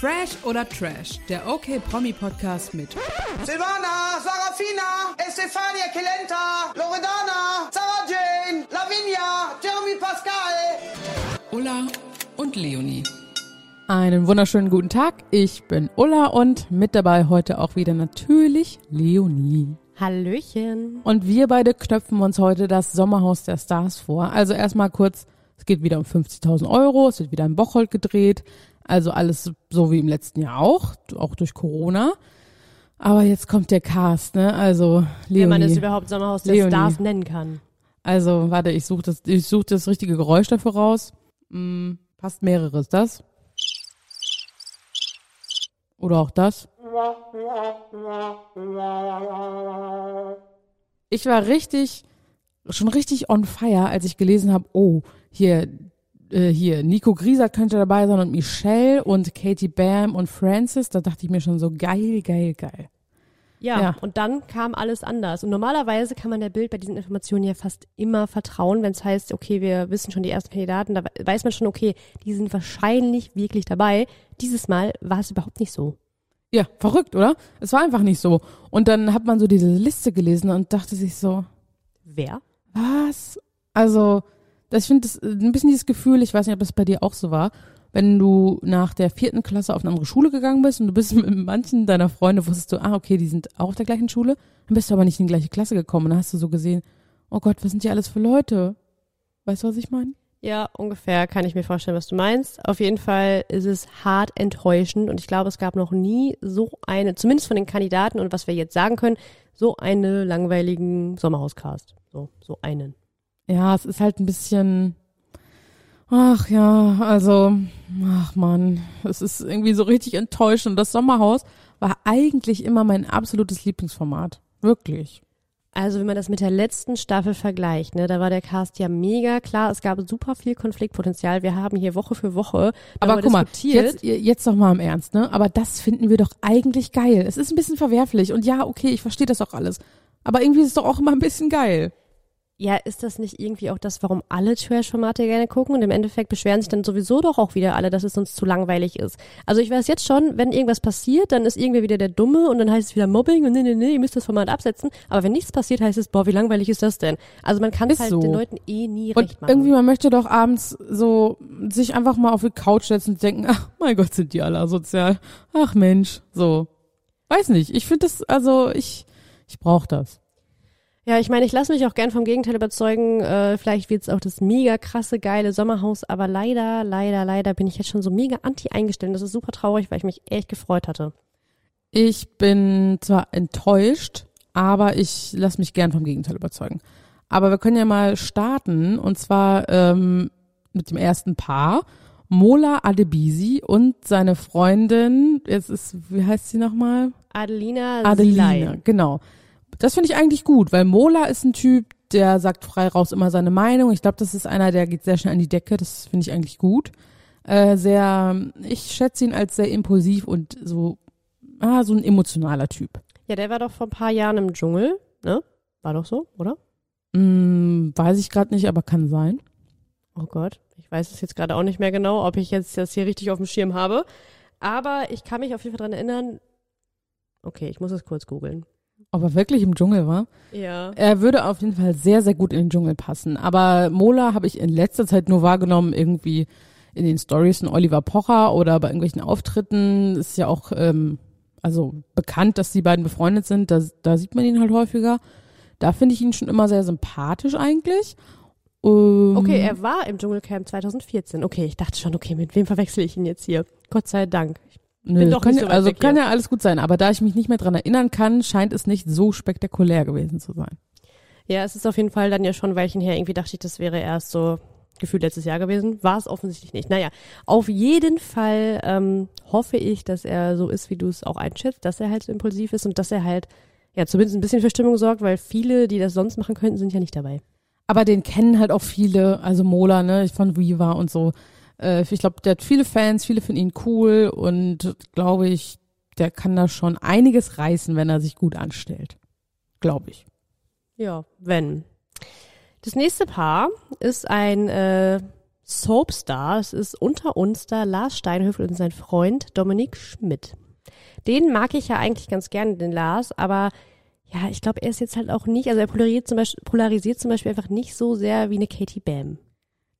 Fresh oder Trash, der OK Promi Podcast mit Silvana, Sarafina, Estefania Kelenta, Loredana, Sarah Jane, Lavinia, Jeremy Pascal. Ulla und Leonie. Einen wunderschönen guten Tag. Ich bin Ulla und mit dabei heute auch wieder natürlich Leonie. Hallöchen. Und wir beide knöpfen uns heute das Sommerhaus der Stars vor. Also erstmal kurz, es geht wieder um 50.000 Euro, es wird wieder in Bocholt gedreht. Also alles so wie im letzten Jahr auch, auch durch Corona. Aber jetzt kommt der Cast, ne? Also Leonie. Wenn man es überhaupt Sommerhaus der Leonie. Stars nennen kann. Also warte, ich suche das, ich suche das richtige Geräusch dafür raus. Hm, passt mehreres, das? Oder auch das? Ich war richtig, schon richtig on fire, als ich gelesen habe, oh, hier, äh, hier, Nico Grieser könnte dabei sein und Michelle und Katie Bam und Francis. Da dachte ich mir schon so, geil, geil, geil. Ja, Ja. und dann kam alles anders. Und normalerweise kann man der Bild bei diesen Informationen ja fast immer vertrauen, wenn es heißt, okay, wir wissen schon die ersten Kandidaten, da we- weiß man schon, okay, die sind wahrscheinlich wirklich dabei. Dieses Mal war es überhaupt nicht so. Ja, verrückt, oder? Es war einfach nicht so. Und dann hat man so diese Liste gelesen und dachte sich so, Wer? Was? Also, ich finde das äh, ein bisschen dieses Gefühl, ich weiß nicht, ob das bei dir auch so war, wenn du nach der vierten Klasse auf eine andere Schule gegangen bist und du bist mit manchen deiner Freunde, wusstest du, ah, okay, die sind auch auf der gleichen Schule, dann bist du aber nicht in die gleiche Klasse gekommen und dann hast du so gesehen, oh Gott, was sind die alles für Leute? Weißt du, was ich meine? Ja, ungefähr kann ich mir vorstellen, was du meinst. Auf jeden Fall ist es hart enttäuschend und ich glaube, es gab noch nie so eine, zumindest von den Kandidaten und was wir jetzt sagen können, so eine langweiligen Sommerhauscast. So, so einen. Ja, es ist halt ein bisschen, ach ja, also, ach man, es ist irgendwie so richtig enttäuschend. Das Sommerhaus war eigentlich immer mein absolutes Lieblingsformat. Wirklich. Also wenn man das mit der letzten Staffel vergleicht, ne, da war der Cast ja mega klar. Es gab super viel Konfliktpotenzial. Wir haben hier Woche für Woche Aber guck mal, jetzt, jetzt doch mal im Ernst, ne? Aber das finden wir doch eigentlich geil. Es ist ein bisschen verwerflich und ja, okay, ich verstehe das auch alles. Aber irgendwie ist es doch auch immer ein bisschen geil. Ja, ist das nicht irgendwie auch das, warum alle Trash-Formate gerne gucken? Und im Endeffekt beschweren sich dann sowieso doch auch wieder alle, dass es uns zu langweilig ist. Also ich weiß jetzt schon, wenn irgendwas passiert, dann ist irgendwer wieder der Dumme und dann heißt es wieder Mobbing und nee, nee, nee, ihr müsst das Format absetzen. Aber wenn nichts passiert, heißt es, boah, wie langweilig ist das denn? Also man kann es halt so. den Leuten eh nie Und recht machen. irgendwie, man möchte doch abends so sich einfach mal auf die Couch setzen und denken, ach mein Gott, sind die alle asozial. Ach Mensch, so. Weiß nicht, ich finde das, also ich, ich brauche das. Ja, ich meine, ich lasse mich auch gern vom Gegenteil überzeugen. Äh, vielleicht wird's auch das mega krasse, geile Sommerhaus, aber leider, leider, leider bin ich jetzt schon so mega anti eingestellt. Das ist super traurig, weil ich mich echt gefreut hatte. Ich bin zwar enttäuscht, aber ich lasse mich gern vom Gegenteil überzeugen. Aber wir können ja mal starten und zwar ähm, mit dem ersten Paar. Mola Adebisi und seine Freundin, jetzt ist, wie heißt sie nochmal? Adelina, Adelina, Silay. genau. Das finde ich eigentlich gut, weil Mola ist ein Typ, der sagt frei raus immer seine Meinung. Ich glaube, das ist einer, der geht sehr schnell an die Decke. Das finde ich eigentlich gut. Äh, sehr, ich schätze ihn als sehr impulsiv und so, ah, so ein emotionaler Typ. Ja, der war doch vor ein paar Jahren im Dschungel, ne? War doch so, oder? Hm, weiß ich gerade nicht, aber kann sein. Oh Gott, ich weiß es jetzt gerade auch nicht mehr genau, ob ich jetzt das hier richtig auf dem Schirm habe. Aber ich kann mich auf jeden Fall dran erinnern. Okay, ich muss es kurz googeln. Ob er wirklich im Dschungel war? Ja. Er würde auf jeden Fall sehr, sehr gut in den Dschungel passen. Aber Mola habe ich in letzter Zeit nur wahrgenommen, irgendwie in den Stories von Oliver Pocher oder bei irgendwelchen Auftritten. Ist ja auch ähm, also bekannt, dass die beiden befreundet sind. Da, da sieht man ihn halt häufiger. Da finde ich ihn schon immer sehr sympathisch eigentlich. Ähm, Okay, er war im Dschungelcamp 2014. Okay, ich dachte schon, okay, mit wem verwechsel ich ihn jetzt hier? Gott sei Dank. Nö, bin doch kann, nicht so weit also kann ja alles gut sein, aber da ich mich nicht mehr dran erinnern kann, scheint es nicht so spektakulär gewesen zu sein. Ja, es ist auf jeden Fall dann ja schon ein Weilchen her. Irgendwie dachte ich, das wäre erst so gefühlt letztes Jahr gewesen. War es offensichtlich nicht. Naja, auf jeden Fall ähm, hoffe ich, dass er so ist, wie du es auch einschätzt, dass er halt so impulsiv ist und dass er halt ja zumindest ein bisschen für Stimmung sorgt, weil viele, die das sonst machen könnten, sind ja nicht dabei. Aber den kennen halt auch viele, also Mola, ne, von Viva und so. Äh, ich glaube, der hat viele Fans, viele finden ihn cool und glaube ich, der kann da schon einiges reißen, wenn er sich gut anstellt. Glaube ich. Ja, wenn. Das nächste Paar ist ein äh, Soapstar. Es ist unter uns da Lars Steinhöfel und sein Freund Dominik Schmidt. Den mag ich ja eigentlich ganz gerne, den Lars, aber ja, ich glaube, er ist jetzt halt auch nicht, also er polarisiert zum, Beispiel, polarisiert zum Beispiel einfach nicht so sehr wie eine Katie Bam.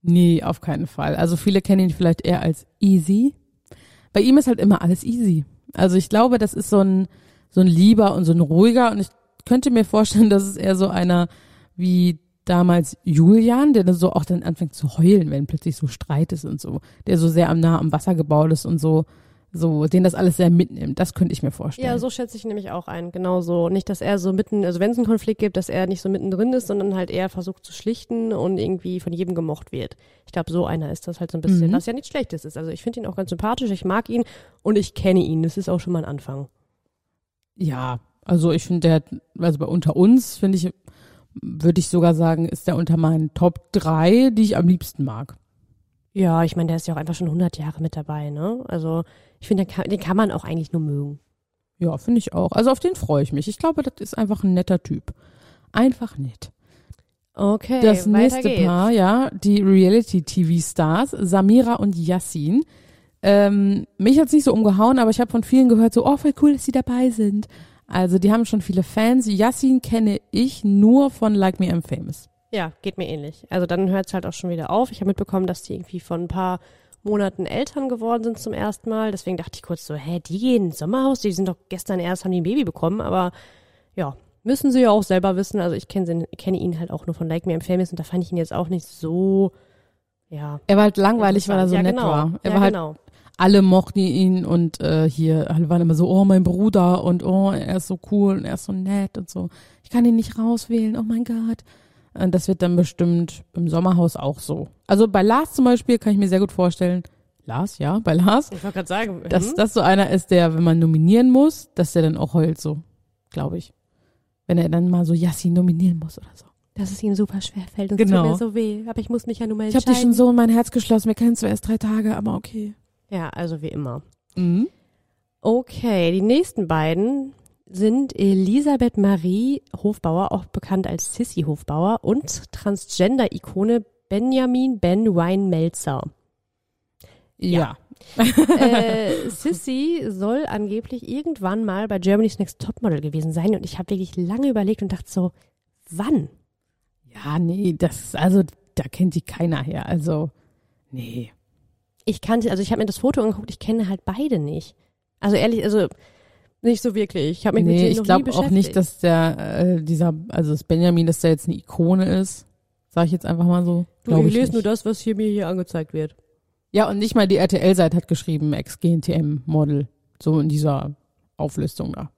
Nee, auf keinen Fall. Also viele kennen ihn vielleicht eher als easy. Bei ihm ist halt immer alles easy. Also ich glaube, das ist so ein, so ein lieber und so ein ruhiger und ich könnte mir vorstellen, dass es eher so einer wie damals Julian, der dann so auch dann anfängt zu heulen, wenn plötzlich so Streit ist und so, der so sehr am nah am Wasser gebaut ist und so, so, den das alles sehr mitnimmt. Das könnte ich mir vorstellen. Ja, so schätze ich nämlich auch ein. Genauso. Nicht, dass er so mitten, also wenn es einen Konflikt gibt, dass er nicht so mittendrin ist, sondern halt eher versucht zu schlichten und irgendwie von jedem gemocht wird. Ich glaube, so einer ist das halt so ein bisschen, Mhm. was ja nichts Schlechtes ist. Also ich finde ihn auch ganz sympathisch, ich mag ihn und ich kenne ihn. Das ist auch schon mal ein Anfang. Ja, also ich finde, der, hat- also bei unter uns, finde ich, würde ich sogar sagen, ist der unter meinen Top 3, die ich am liebsten mag. Ja, ich meine, der ist ja auch einfach schon 100 Jahre mit dabei, ne? Also ich finde, den kann, den kann man auch eigentlich nur mögen. Ja, finde ich auch. Also auf den freue ich mich. Ich glaube, das ist einfach ein netter Typ. Einfach nett. Okay, Das nächste geht's. Paar, ja, die Reality-TV-Stars, Samira und Yassin. Ähm, mich hat's nicht so umgehauen, aber ich habe von vielen gehört, so, oh, voll cool, dass sie dabei sind. Also die haben schon viele Fans. Yassin kenne ich nur von Like Me I'm Famous. Ja, geht mir ähnlich. Also dann hört es halt auch schon wieder auf. Ich habe mitbekommen, dass die irgendwie von ein paar Monaten Eltern geworden sind zum ersten Mal. Deswegen dachte ich kurz so, hä, die gehen ins Sommerhaus? Die sind doch gestern erst, haben die ein Baby bekommen. Aber ja, müssen sie ja auch selber wissen. Also ich kenne kenne ihn halt auch nur von Like Me I'm Famous und da fand ich ihn jetzt auch nicht so, ja. Er war halt langweilig, weil er so ja, nett genau. war. Er ja, war halt, genau. alle mochten ihn und äh, hier alle waren immer so, oh, mein Bruder und oh, er ist so cool und er ist so nett und so. Ich kann ihn nicht rauswählen, oh mein Gott. Und das wird dann bestimmt im Sommerhaus auch so. Also bei Lars zum Beispiel kann ich mir sehr gut vorstellen, Lars, ja, bei Lars, Ich wollte gerade sagen, dass hm? das so einer ist, der, wenn man nominieren muss, dass der dann auch heult so, glaube ich. Wenn er dann mal so Yassin nominieren muss oder so. dass es ihm super schwer fällt und Genau. es tut mir so weh. Aber ich muss mich ja nur mal Ich habe entscheiden. dich schon so in mein Herz geschlossen, wir kennen zwar erst drei Tage, aber okay. ja, also wie immer. Mhm. Okay, die nächsten beiden sind Elisabeth Marie Hofbauer, auch bekannt als Sissy Hofbauer, und Transgender-Ikone Benjamin Ben Wine Melzer. Ja. äh, Sissy soll angeblich irgendwann mal bei Germany's Next Topmodel gewesen sein und ich habe wirklich lange überlegt und dachte so, wann? Ja, nee, das, also, da kennt die keiner her. Also, nee. Ich kannte, also ich habe mir das Foto angeguckt, ich kenne halt beide nicht. Also ehrlich, also nicht so wirklich. Ich habe mich mit Nee, denen ich glaube auch nicht, dass der, äh, dieser, also das Benjamin, dass der jetzt eine Ikone ist. Sag ich jetzt einfach mal so. du, ich ich lese nicht. nur das, was hier mir hier angezeigt wird. Ja, und nicht mal die RTL-Seite hat geschrieben, Ex-GNTM-Model. So in dieser Auflistung da.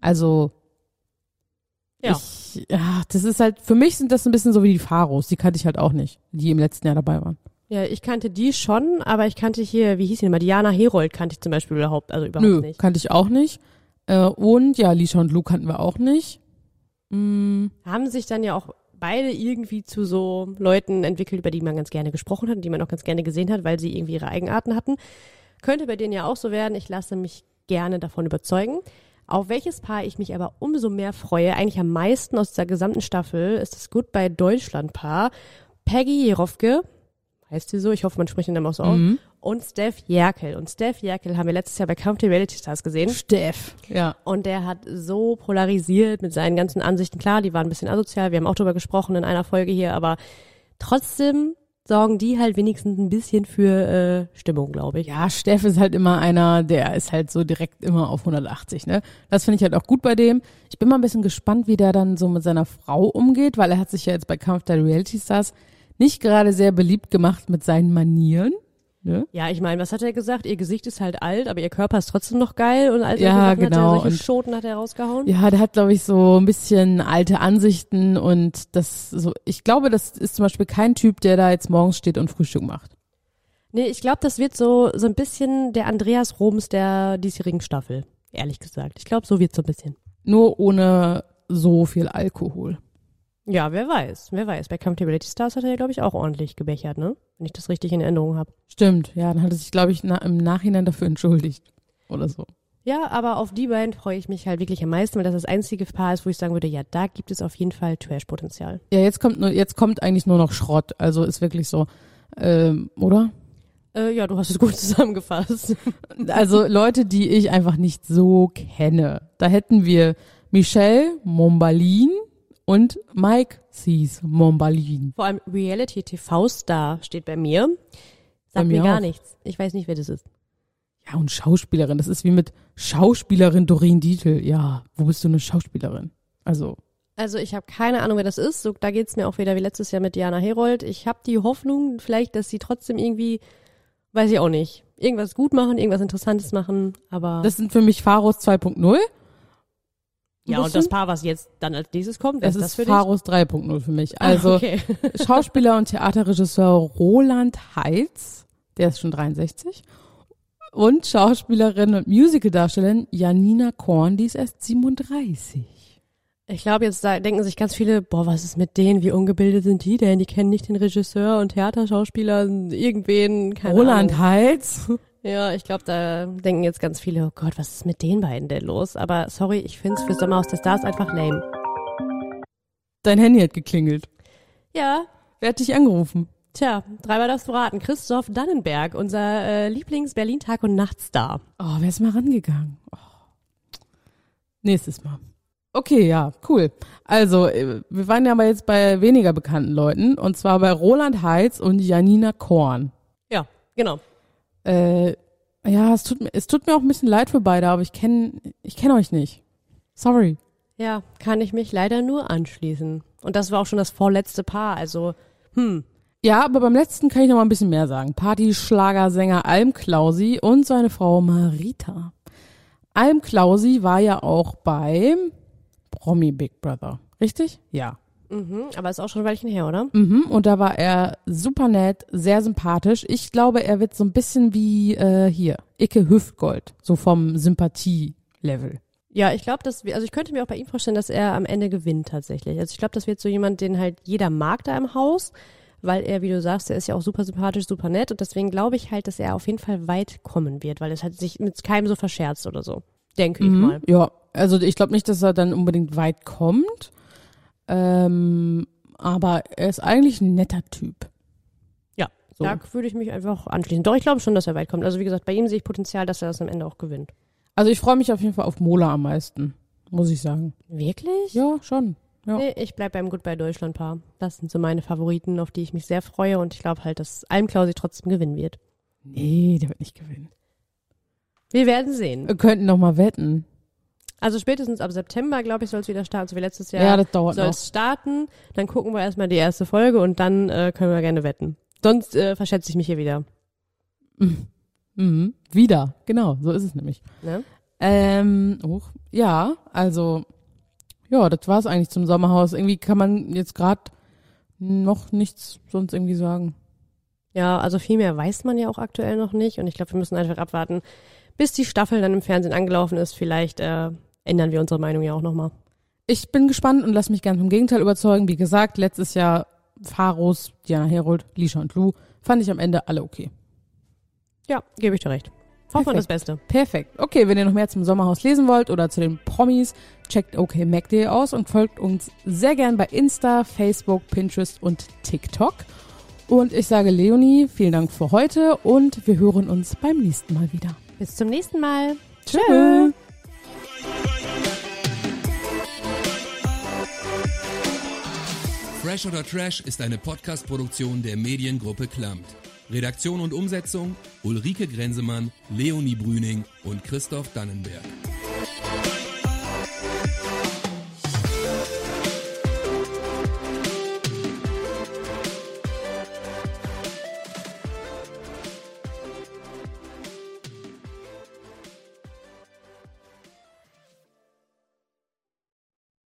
Also, Ja. ich, ja, das ist halt, für mich sind das ein bisschen so wie die Pharos. Die kannte ich halt auch nicht, die im letzten Jahr dabei waren. Ja, ich kannte die schon, aber ich kannte hier, wie hieß die mal, Diana Herold kannte ich zum Beispiel überhaupt, also überhaupt Nö, nicht. kannte ich auch nicht. Äh, und ja, Lisha und Lou kannten wir auch nicht. Mm, Haben sich dann ja auch beide irgendwie zu so Leuten entwickelt, über die man ganz gerne gesprochen hat, die man auch ganz gerne gesehen hat, weil sie irgendwie ihre Eigenarten hatten. Könnte bei denen ja auch so werden. Ich lasse mich gerne davon überzeugen. Auf welches Paar ich mich aber umso mehr freue, eigentlich am meisten aus dieser gesamten Staffel, ist das Goodbye Deutschland Paar. Peggy Jerofke, heißt sie so, ich hoffe, man spricht den Namen auch so aus, mhm. und Steph Jerkel. Und Steph Jerkel haben wir letztes Jahr bei Count the Reality Stars gesehen. Steff. Ja. Und der hat so polarisiert mit seinen ganzen Ansichten. Klar, die waren ein bisschen asozial, wir haben auch drüber gesprochen in einer Folge hier, aber trotzdem sorgen die halt wenigstens ein bisschen für äh, Stimmung, glaube ich. Ja, Steff ist halt immer einer, der ist halt so direkt immer auf 180, ne? Das finde ich halt auch gut bei dem. Ich bin mal ein bisschen gespannt, wie der dann so mit seiner Frau umgeht, weil er hat sich ja jetzt bei Kampf der Reality Stars nicht gerade sehr beliebt gemacht mit seinen Manieren. Ne? Ja, ich meine, was hat er gesagt? Ihr Gesicht ist halt alt, aber ihr Körper ist trotzdem noch geil und solche Ja, Sachen genau. Hat er, solche Und- Schoten hat er rausgehauen. Ja, der hat, glaube ich, so ein bisschen alte Ansichten und das so, ich glaube, das ist zum Beispiel kein Typ, der da jetzt morgens steht und Frühstück macht. Nee, ich glaube, das wird so, so ein bisschen der Andreas Roms der diesjährigen Staffel. Ehrlich gesagt. Ich glaube, so wird so ein bisschen. Nur ohne so viel Alkohol. Ja, wer weiß, wer weiß. Bei Camp Reality Stars hat er ja, glaube ich, auch ordentlich gebechert, ne? Wenn ich das richtig in Erinnerung habe. Stimmt, ja, dann hat er sich, glaube ich, na, im Nachhinein dafür entschuldigt. Oder so. Ja, aber auf die beiden freue ich mich halt wirklich am meisten, weil das das einzige Paar ist, wo ich sagen würde, ja, da gibt es auf jeden Fall Trash-Potenzial. Ja, jetzt kommt nur, jetzt kommt eigentlich nur noch Schrott. Also ist wirklich so. Ähm, oder? Äh, ja, du hast es gut zusammengefasst. Also Leute, die ich einfach nicht so kenne. Da hätten wir Michelle Mombalin und Mike Sees Mombalin. Vor allem Reality TV Star steht bei mir. Bei Sagt mir mir gar auch. nichts. Ich weiß nicht, wer das ist. Ja, und Schauspielerin. Das ist wie mit Schauspielerin Doreen Dietl. Ja, wo bist du eine Schauspielerin? Also, Also ich habe keine Ahnung, wer das ist. So, da geht's mir auch wieder wie letztes Jahr mit Diana Herold. Ich habe die Hoffnung, vielleicht, dass sie trotzdem irgendwie, weiß ich auch nicht, irgendwas gut machen, irgendwas Interessantes machen. Aber das sind für mich Pharos 2.0. ja, und das Paar, was jetzt dann als nächstes kommt, Das ist das für dich? Pharos 3.0 für mich. Also, Ah, okay. Schauspieler und Theaterregisseur Roland Heitz, der ist schon 63. Und Schauspielerin und Musicaldarstellerin Janina Korn, die ist erst 37. Ich glaube, jetzt da denken sich ganz viele, boah, was ist mit denen? Wie ungebildet sind die denn? Die kennen nicht den Regisseur und Theaterschauspieler, irgendwen, keine Roland Ahnung. Heitz. Ja, ich glaube, da denken jetzt ganz viele, oh Gott, was ist mit den beiden denn los? Aber sorry, ich find's für Sommerhaus der Stars einfach lame. Dein Handy hat geklingelt. Ja, Wer hat dich angerufen? tja, dreimal darfst du raten. Christoph Dannenberg, unser äh, Lieblings-Berlin-Tag- und Nachtstar. Oh, wer ist mal rangegangen? Oh. Nächstes Mal. Okay, ja, cool. Also, äh, wir waren ja aber jetzt bei weniger bekannten Leuten, und zwar bei Roland Heitz und Janina Korn. Ja, genau. Äh, ja, es tut, mir- es tut mir auch ein bisschen leid für beide, aber ich kenne ich kenn euch nicht. Sorry. Ja, kann ich mich leider nur anschließen. Und das war auch schon das vorletzte Paar, also, hm, Ja, aber beim letzten kann ich noch mal ein bisschen mehr sagen. Partyschlagersänger Alm Klausi und seine Frau Marita. Alm Klausi war ja auch beim Promi Big Brother. Richtig? Ja. Mhm, aber ist auch schon ein Weilchen her, oder? Mhm, und da war er super nett, sehr sympathisch. Ich glaube, er wird so ein bisschen wie äh, hier, Icke Hüftgold, so vom Sympathie-Level. Ja, ich glaube, dass wir, also ich könnte mir auch bei ihm vorstellen, dass er am Ende gewinnt tatsächlich. Also ich glaube, das wird so jemand, den halt jeder mag da im Haus, weil er, wie du sagst, er ist ja auch super sympathisch, super nett und deswegen glaube ich halt, dass er auf jeden Fall weit kommen wird, weil es halt sich mit keinem so verscherzt oder so. Denke ich mal. Ja, also ich glaube nicht, dass er dann unbedingt weit kommt, ähm, aber er ist eigentlich ein netter Typ. Ja, So. da würde ich mich einfach anschließen. Doch, ich glaube schon, dass er weit kommt. Also wie gesagt, bei ihm sehe ich Potenzial, dass er das am Ende auch gewinnt. Also ich freue mich auf jeden Fall auf Mola am meisten, muss ich sagen. Wirklich? Ja, schon. Ja. Nee, ich bleib beim Goodbye Deutschland Paar. Das sind so meine Favoriten, auf die ich mich sehr freue und ich glaube halt, dass Almklausi trotzdem gewinnen wird. Nee, der wird nicht gewinnen. Wir werden sehen. Wir könnten noch mal wetten. Also spätestens ab September, glaube ich, soll es wieder starten, so wie letztes Jahr. Ja, das dauert soll noch. es starten, dann gucken wir erstmal die erste Folge und dann äh, können wir gerne wetten. Sonst äh, verschätze ich mich hier wieder. Mhm. Wieder, genau, so ist es nämlich. Ne? Ähm, oh, ja, also, ja, das war's eigentlich zum Sommerhaus. Irgendwie kann man jetzt gerade noch nichts sonst irgendwie sagen. Ja, also viel mehr weiß man ja auch aktuell noch nicht und ich glaube, wir müssen einfach abwarten, bis die Staffel dann im Fernsehen angelaufen ist. Vielleicht äh, ändern wir unsere Meinung ja auch nochmal. Ich bin gespannt und lass mich gern vom Gegenteil überzeugen. Wie gesagt, letztes Jahr Pharos, Diana Herold, Lisha und Lou, fand ich am Ende alle okay. Ja, gebe ich dir recht. Hoffen wir das Beste. Perfekt. Okay, wenn ihr noch mehr zum Sommerhaus lesen wollt oder zu den Promis, checkt okmac.de aus und folgt uns sehr gern bei Insta, Facebook, Pinterest und TikTok. Und ich sage Leonie, vielen Dank für heute und wir hören uns beim nächsten Mal wieder. Bis zum nächsten Mal. Tschüss. Fresh oder Trash ist eine Podcast-Produktion der Mediengruppe Klammt. Redaktion und Umsetzung Ulrike Grenzemann, Leonie Brüning und Christoph Dannenberg.